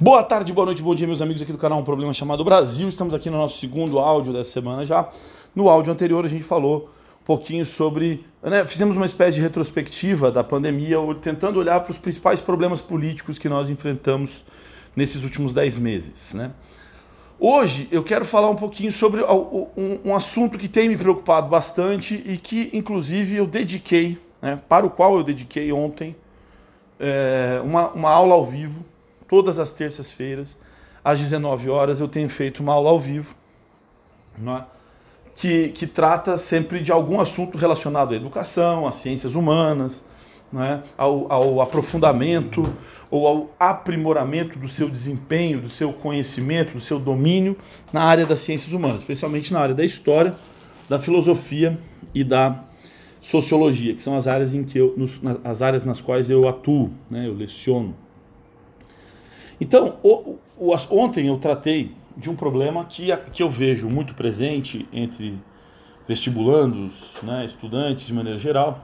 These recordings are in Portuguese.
Boa tarde, boa noite, bom dia, meus amigos aqui do canal Um Problema Chamado Brasil. Estamos aqui no nosso segundo áudio dessa semana já. No áudio anterior a gente falou um pouquinho sobre. Né, fizemos uma espécie de retrospectiva da pandemia, tentando olhar para os principais problemas políticos que nós enfrentamos nesses últimos dez meses. Né? Hoje eu quero falar um pouquinho sobre um, assunto que tem me preocupado bastante e que, inclusive, eu dediquei, né, para o qual eu dediquei ontem é, uma, uma aula ao vivo todas as terças-feiras, às 19 horas, eu tenho feito uma aula ao vivo, é? que, que trata sempre de algum assunto relacionado à educação, às ciências humanas, é? ao, ao aprofundamento ou ao aprimoramento do seu desempenho, do seu conhecimento, do seu domínio na área das ciências humanas, especialmente na área da história, da filosofia e da sociologia, que são as áreas em que eu, as áreas nas quais eu atuo, né, eu leciono. Então, o, o, ontem eu tratei de um problema que, que eu vejo muito presente entre vestibulandos, né, estudantes de maneira geral,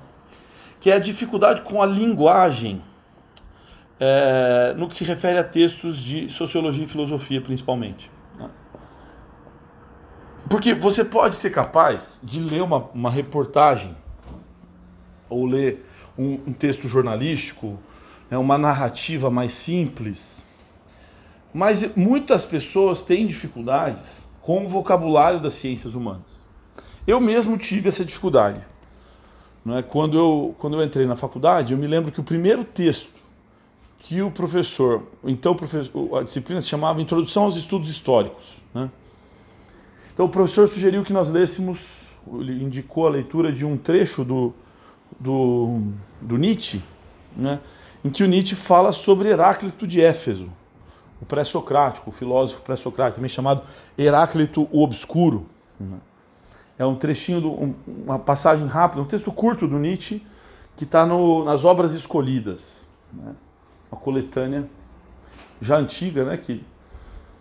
que é a dificuldade com a linguagem é, no que se refere a textos de sociologia e filosofia, principalmente. Né? Porque você pode ser capaz de ler uma, uma reportagem ou ler um, um texto jornalístico, né, uma narrativa mais simples, mas muitas pessoas têm dificuldades com o vocabulário das ciências humanas. Eu mesmo tive essa dificuldade. É? quando, eu, quando eu entrei na faculdade, eu me lembro que o primeiro texto que o professor, então professor, a disciplina se chamava Introdução aos Estudos Históricos. Né? Então o professor sugeriu que nós lêssemos, ele indicou a leitura de um trecho do, do, do Nietzsche, né? em que o Nietzsche fala sobre Heráclito de Éfeso o pré-socrático, o filósofo pré-socrático, também chamado Heráclito o Obscuro. É um trechinho, do, um, uma passagem rápida, um texto curto do Nietzsche que está nas Obras Escolhidas, né? uma coletânea já antiga, né? que,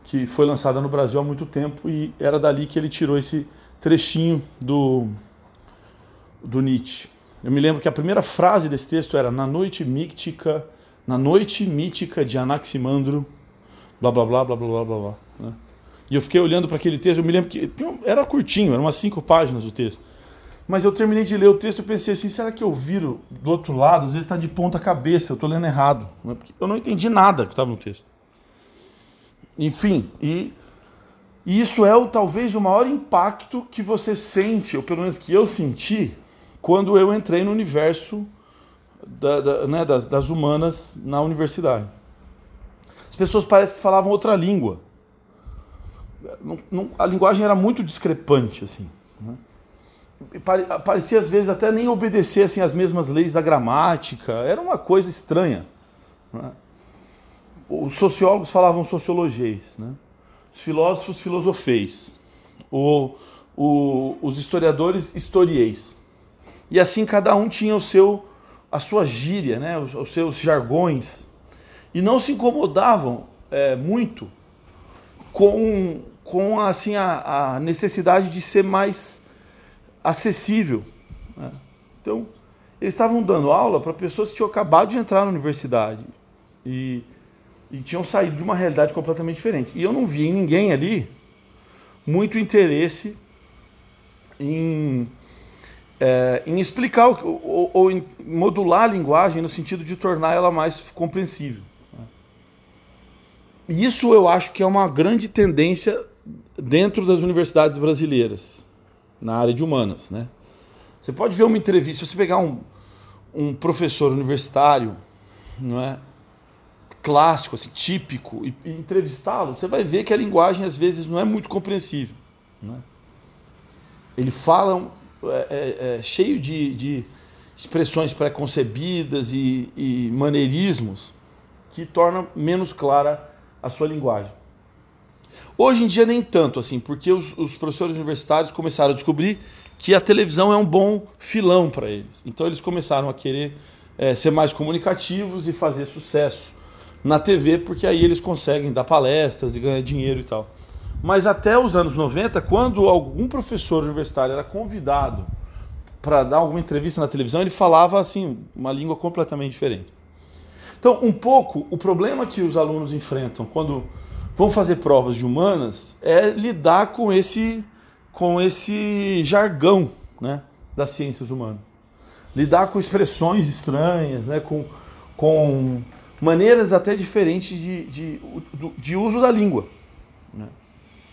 que foi lançada no Brasil há muito tempo e era dali que ele tirou esse trechinho do, do Nietzsche. Eu me lembro que a primeira frase desse texto era na noite mítica, na noite mítica de Anaximandro, blá blá blá blá blá blá blá. né? E eu fiquei olhando para aquele texto, eu me lembro que era curtinho, eram umas cinco páginas o texto. Mas eu terminei de ler o texto e pensei assim, será que eu viro do outro lado? Às vezes está de ponta cabeça, eu estou lendo errado. Né? Eu não entendi nada que estava no texto. Enfim, e, e isso é o, talvez o maior impacto que você sente, ou pelo menos que eu senti, quando eu entrei no universo da, da, né, das, das humanas na universidade. As pessoas parecem que falavam outra língua. A linguagem era muito discrepante, assim. Né? Parecia, às vezes, até nem obedecer assim, as mesmas leis da gramática. Era uma coisa estranha. Né? Os sociólogos falavam sociologês, né? os filósofos filosofeis, o, o, os historiadores historieis. E assim cada um tinha o seu, a sua gíria, né? os, os seus jargões e não se incomodavam é, muito com, com assim, a, a, necessidade de ser mais acessível. Né? Então, eles estavam dando aula para pessoas que tinham acabado de entrar na universidade e, e tinham saído de uma realidade completamente diferente. E eu não vi em ninguém ali muito interesse em, é, em explicar ou, ou, em modular a linguagem no sentido de tornar ela mais compreensível. Isso eu acho que é uma grande tendência dentro das universidades brasileiras, na área de humanas. Né? Você pode ver uma entrevista, se você pegar um, um professor universitário, não é? clássico, assim, típico, e, e entrevistá-lo, você vai ver que a linguagem às vezes não é muito compreensível. Né? Ele fala é, é, é, cheio de, de expressões pré-concebidas e, e maneirismos que tornam menos clara a sua linguagem. Hoje em dia nem tanto assim, porque os, os professores universitários começaram a descobrir que a televisão é um bom filão para eles. Então eles começaram a querer é, ser mais comunicativos e fazer sucesso na TV, porque aí eles conseguem dar palestras e ganhar dinheiro e tal. Mas até os anos 90, quando algum professor universitário era convidado para dar alguma entrevista na televisão, ele falava assim uma língua completamente diferente. Então, um pouco, o problema que os alunos enfrentam quando vão fazer provas de humanas é lidar com esse, com esse jargão né, das ciências humanas. Lidar com expressões estranhas, né, com, com maneiras até diferentes de, de, de uso da língua. Né?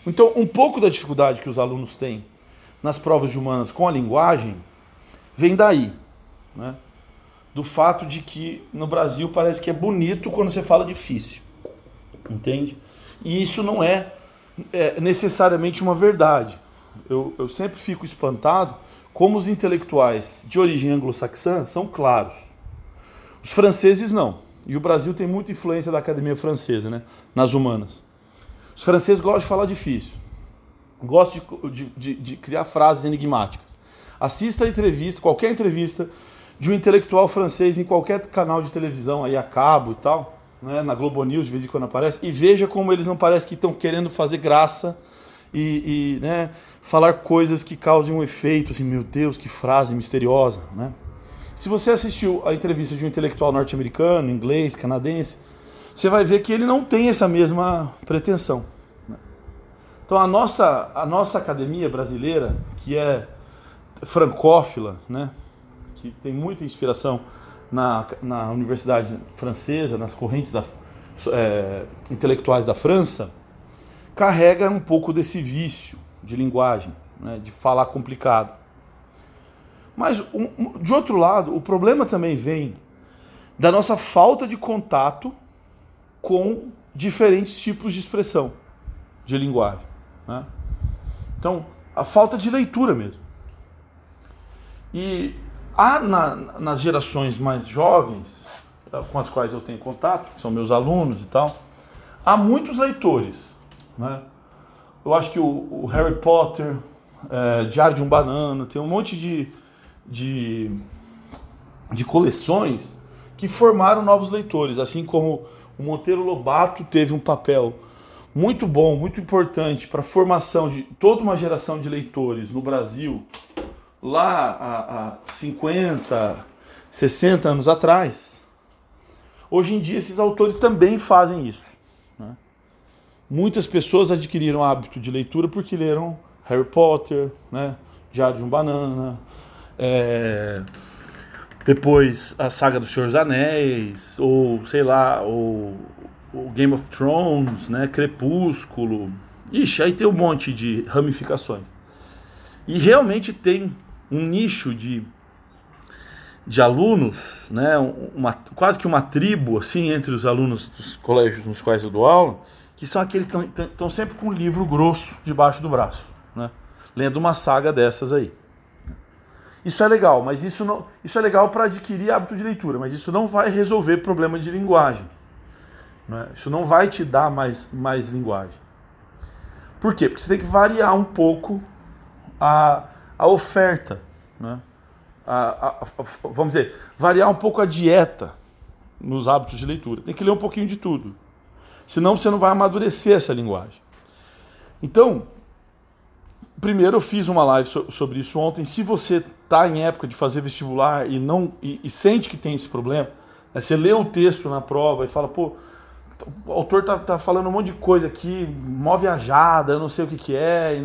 Então, um pouco da dificuldade que os alunos têm nas provas de humanas com a linguagem vem daí. Né? Do fato de que no Brasil parece que é bonito quando você fala difícil. Entende? E isso não é, é necessariamente uma verdade. Eu, eu sempre fico espantado como os intelectuais de origem anglo-saxã são claros. Os franceses não. E o Brasil tem muita influência da academia francesa, né? Nas humanas. Os franceses gostam de falar difícil. Gostam de, de, de criar frases enigmáticas. Assista a entrevista, qualquer entrevista de um intelectual francês em qualquer canal de televisão aí a cabo e tal, né, na Globo News de vez em quando aparece, e veja como eles não parecem que estão querendo fazer graça e, e né, falar coisas que causem um efeito, assim, meu Deus, que frase misteriosa, né? Se você assistiu a entrevista de um intelectual norte-americano, inglês, canadense, você vai ver que ele não tem essa mesma pretensão. Né? Então a nossa, a nossa academia brasileira, que é francófila, né? Que tem muita inspiração na, na Universidade Francesa, nas correntes da, é, intelectuais da França, carrega um pouco desse vício de linguagem, né, de falar complicado. Mas, um, de outro lado, o problema também vem da nossa falta de contato com diferentes tipos de expressão, de linguagem. Né? Então, a falta de leitura mesmo. E Há na, nas gerações mais jovens, eh, com as quais eu tenho contato, que são meus alunos e tal, há muitos leitores. Né? Eu acho que o, o Harry Potter, é, Diário de um Banana, tem um monte de, de, de coleções que formaram novos leitores, assim como o Monteiro Lobato teve um papel muito bom, muito importante para a formação de toda uma geração de leitores no Brasil lá há, há 50, 60 anos atrás, hoje em dia esses autores também fazem isso. Né? Muitas pessoas adquiriram hábito de leitura porque leram Harry Potter, né? Diário de um Banana, é... depois a saga dos Senhor dos Anéis, ou sei lá, ou o Game of Thrones, né? Crepúsculo. Ixi, aí tem um monte de ramificações. E realmente tem um nicho de, de alunos, né, uma, quase que uma tribo assim entre os alunos dos colégios nos quais eu dou aula, que são aqueles que estão sempre com um livro grosso debaixo do braço, né, lendo uma saga dessas aí. Isso é legal, mas isso não, isso é legal para adquirir hábito de leitura, mas isso não vai resolver problema de linguagem. Né? Isso não vai te dar mais, mais linguagem. Por quê? Porque você tem que variar um pouco a, a oferta, né? A, a, a, vamos dizer, variar um pouco a dieta nos hábitos de leitura. Tem que ler um pouquinho de tudo. Senão você não vai amadurecer essa linguagem. Então, primeiro eu fiz uma live sobre isso ontem. Se você está em época de fazer vestibular e não e, e sente que tem esse problema, né? você lê o texto na prova e fala, pô, o autor tá, tá falando um monte de coisa aqui, mó viajada, eu não sei o que, que é,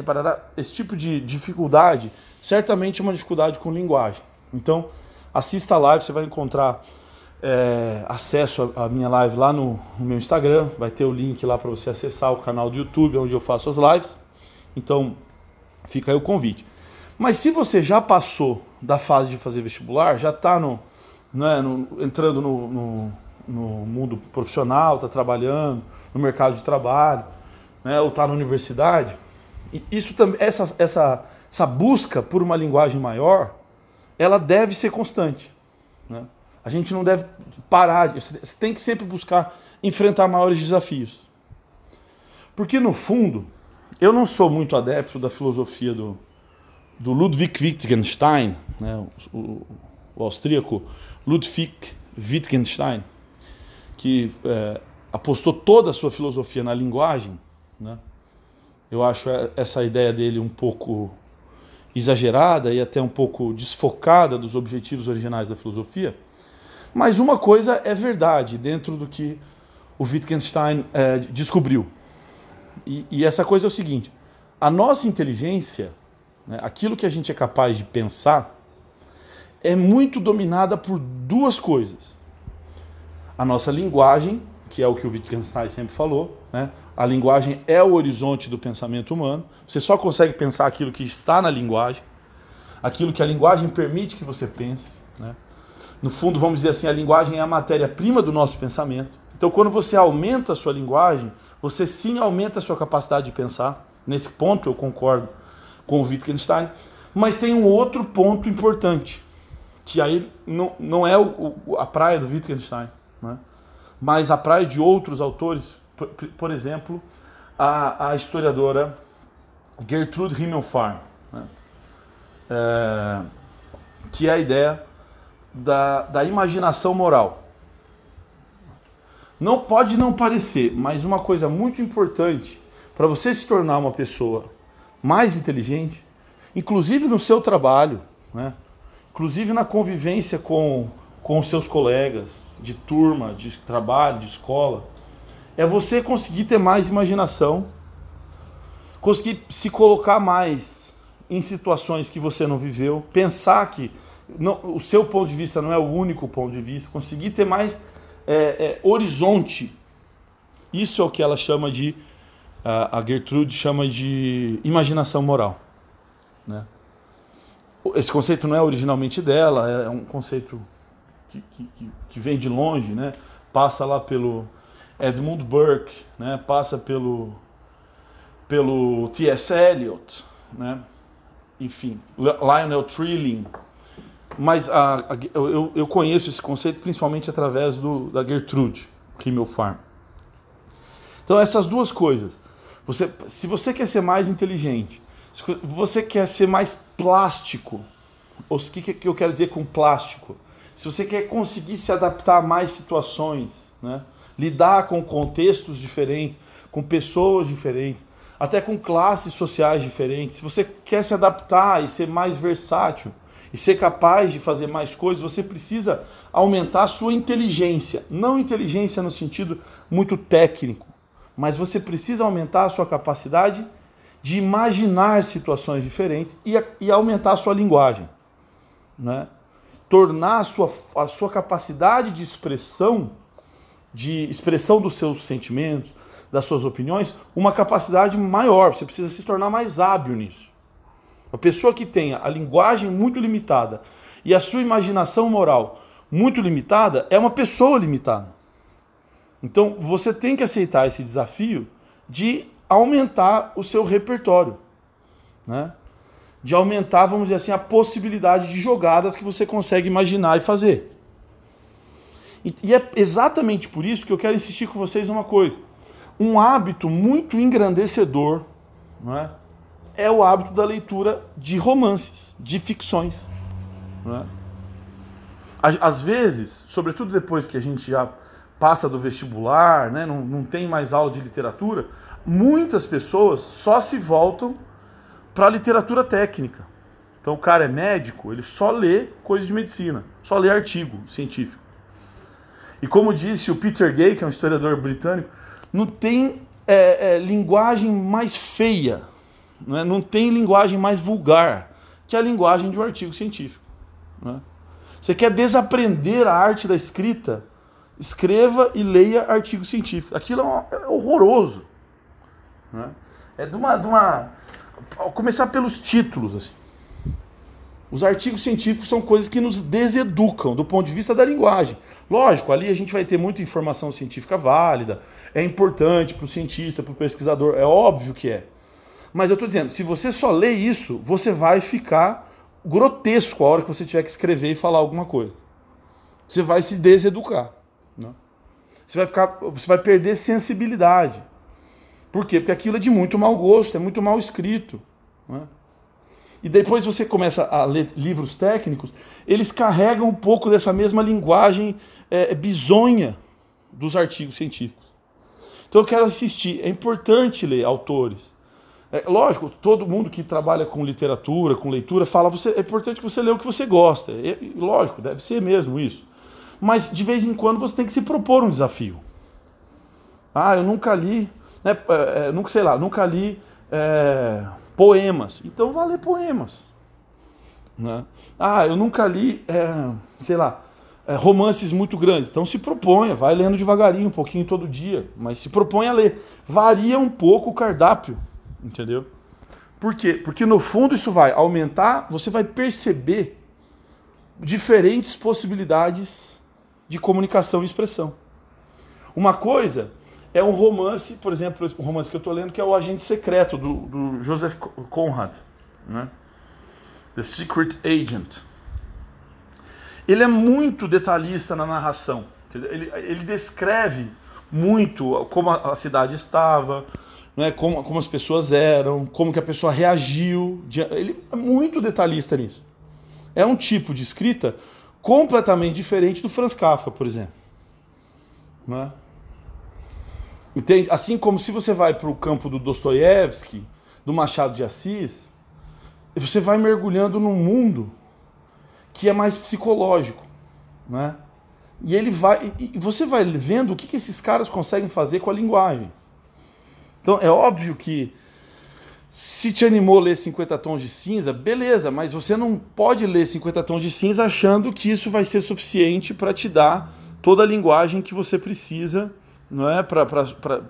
esse tipo de dificuldade certamente é uma dificuldade com linguagem. Então, assista a live, você vai encontrar é, acesso à minha live lá no, no, meu Instagram, vai ter o link lá para você acessar o canal do YouTube onde eu faço as lives. Então, fica aí o convite. Mas se você já passou da fase de fazer vestibular, já está no, né, no, entrando no, no, no, mundo profissional, está trabalhando no mercado de trabalho, né, ou está na universidade, isso também, essa, essa essa busca por uma linguagem maior, ela deve ser constante. Né? A gente não deve parar, você tem que sempre buscar enfrentar maiores desafios. Porque, no fundo, eu não sou muito adepto da filosofia do, do Ludwig Wittgenstein, né? o, o, o austríaco Ludwig Wittgenstein, que é, apostou toda a sua filosofia na linguagem. Né? Eu acho essa ideia dele um pouco exagerada e até um pouco desfocada dos objetivos originais da filosofia. Mas uma coisa é verdade dentro do que o Wittgenstein é, descobriu. E, e, essa coisa é o seguinte: a nossa inteligência, né, aquilo que a gente é capaz de pensar, é muito dominada por duas coisas. A nossa linguagem, que é o que o Wittgenstein sempre falou, né? a linguagem é o horizonte do pensamento humano. Você só consegue pensar aquilo que está na linguagem, aquilo que a linguagem permite que você pense. Né? No fundo, vamos dizer assim, a linguagem é a matéria-prima do nosso pensamento. Então, quando você aumenta a sua linguagem, você sim aumenta a sua capacidade de pensar. Nesse ponto, eu concordo com o Wittgenstein. Mas tem um outro ponto importante, que aí não, não é o, a praia do Wittgenstein, né? mas a praia de outros autores, por, por exemplo, a, a, historiadora Gertrude Himmelfarm, né? é, que é a ideia da, da imaginação moral. Não pode não parecer, mas uma coisa muito importante para você se tornar uma pessoa mais inteligente, inclusive no seu trabalho, né? inclusive na convivência com, com seus colegas de turma, de trabalho, de escola, é você conseguir ter mais imaginação, conseguir se colocar mais em situações que você não viveu, pensar que não, o seu ponto de vista não é o único ponto de vista, conseguir ter mais é, é, horizonte. Isso é o que ela chama de, a Gertrude chama de imaginação moral. Né? Esse conceito não é originalmente dela, é um conceito que, que, que vem de longe, né? passa lá pelo Edmund Burke, né? passa pelo, pelo T.S. Eliot, né? enfim, Lionel Trilling, mas a, a, eu, eu conheço esse conceito principalmente através do, da Gertrude Himmelfarm. Então essas duas coisas. Você, se você quer ser mais inteligente, se você quer ser mais plástico, o que, que eu quero dizer com plástico? Se você quer conseguir se adaptar a mais situações, né? lidar com contextos diferentes, com pessoas diferentes, até com classes sociais diferentes, se você quer se adaptar e ser mais versátil, e ser capaz de fazer mais coisas, você precisa aumentar a sua inteligência. Não inteligência no sentido muito técnico, mas você precisa aumentar a sua capacidade de imaginar situações diferentes e, e aumentar a sua linguagem. Né? Tornar a sua, a sua capacidade de expressão, de expressão dos seus sentimentos, das suas opiniões, uma capacidade maior. Você precisa se tornar mais hábil nisso. A pessoa que tenha a linguagem muito limitada e a sua imaginação moral muito limitada é uma pessoa limitada. Então você tem que aceitar esse desafio de aumentar o seu repertório, né? De aumentar, vamos dizer assim, a possibilidade de jogadas que você consegue imaginar e fazer. E é exatamente por isso que eu quero insistir com vocês numa coisa. Um hábito muito engrandecedor, não é? é o hábito da leitura de romances, de ficções. Né? Às vezes, sobretudo depois que a gente já passa do vestibular, né, não, não tem mais aula de literatura, muitas pessoas só se voltam para a literatura técnica. Então o cara é médico, ele só lê coisa de medicina, só lê artigo científico. E como disse o Peter Gay, que é um historiador britânico, não tem é, é, linguagem mais feia não, é? não tem linguagem mais vulgar que a linguagem de um artigo científico. É? Você quer desaprender a arte da escrita? Escreva e leia artigo científico. Aquilo é, é horroroso. É? é de uma, de uma. Começar pelos títulos. Assim. Os artigos científicos são coisas que nos deseducam do ponto de vista da linguagem. Lógico, ali a gente vai ter muita informação científica válida, é importante para o cientista, para o pesquisador, é óbvio que é. Mas eu estou dizendo, se você só lê isso, você vai ficar grotesco a hora que você tiver que escrever e falar alguma coisa. Você vai se deseducar. Né? Você vai ficar, você vai perder sensibilidade. Por quê? Porque aquilo é de muito mau gosto, é muito mal escrito. Né? E depois você começa a ler livros técnicos, eles carregam um pouco dessa mesma linguagem é, bizonha dos artigos científicos. Então eu quero assistir. É importante ler autores. É, lógico, todo mundo que trabalha com literatura, com leitura, fala você é importante que você leia o que você gosta. É, lógico, deve ser mesmo isso. Mas de vez em quando você tem que se propor um desafio. Ah, eu nunca li, né, é, nunca sei lá, nunca li é, poemas. Então vá ler poemas. Né? Ah, eu nunca li, é, sei lá, é, romances muito grandes. Então se proponha, vai lendo devagarinho, um pouquinho todo dia, mas se proponha a ler. Varia um pouco o cardápio, entendeu? Por quê? Porque no fundo isso vai aumentar, você vai perceber diferentes possibilidades de comunicação e expressão. Uma coisa é um romance, por exemplo, o romance que eu estou lendo, que é o Agente Secreto, do, do Joseph Conrad. Né? The Secret Agent. Ele é muito detalhista na narração. Ele, ele descreve muito como a cidade estava, né, como, como as pessoas eram, como que a pessoa reagiu. Ele é muito detalhista nisso. É um tipo de escrita completamente diferente do Franz Kafka, por exemplo. Né? Entende? Assim como se você vai para o campo do Dostoiévski, do Machado de Assis, você vai mergulhando num mundo que é mais psicológico, né? E ele vai, e você vai vendo o que, que esses caras conseguem fazer com a linguagem. Então é óbvio que se te animou a ler 50 tons de cinza, beleza, mas você não pode ler 50 tons de cinza achando que isso vai ser suficiente para te dar toda a linguagem que você precisa, não é, para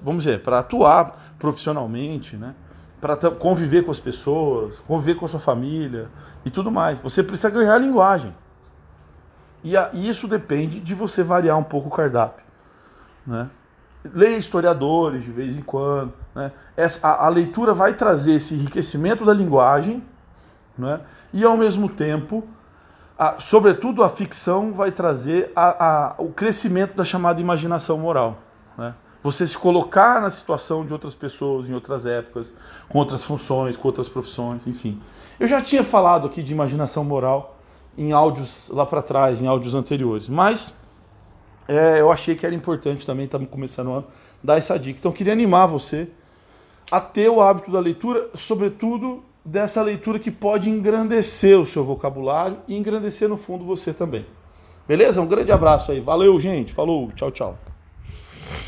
vamos dizer, para atuar profissionalmente, né? para conviver com as pessoas, conviver com a sua família e tudo mais. Você precisa ganhar a linguagem. E, a, e isso depende de você variar um pouco o cardápio. Né? Leia historiadores de vez em quando. Né? Essa, a, a leitura vai trazer esse enriquecimento da linguagem né? e, ao mesmo tempo, a, sobretudo a ficção vai trazer a, a, o crescimento da chamada imaginação moral. Né? você se colocar na situação de outras pessoas em outras épocas, com outras funções, com outras profissões, enfim. Eu já tinha falado aqui de imaginação moral em áudios lá para trás, em áudios anteriores, mas é, eu achei que era importante também, estamos começando ano, dar essa dica. Então, queria animar você a ter o hábito da leitura, sobretudo dessa leitura que pode engrandecer o seu vocabulário e engrandecer no fundo você também. Beleza? Um grande abraço aí. Valeu, gente. Falou. Tchau, tchau.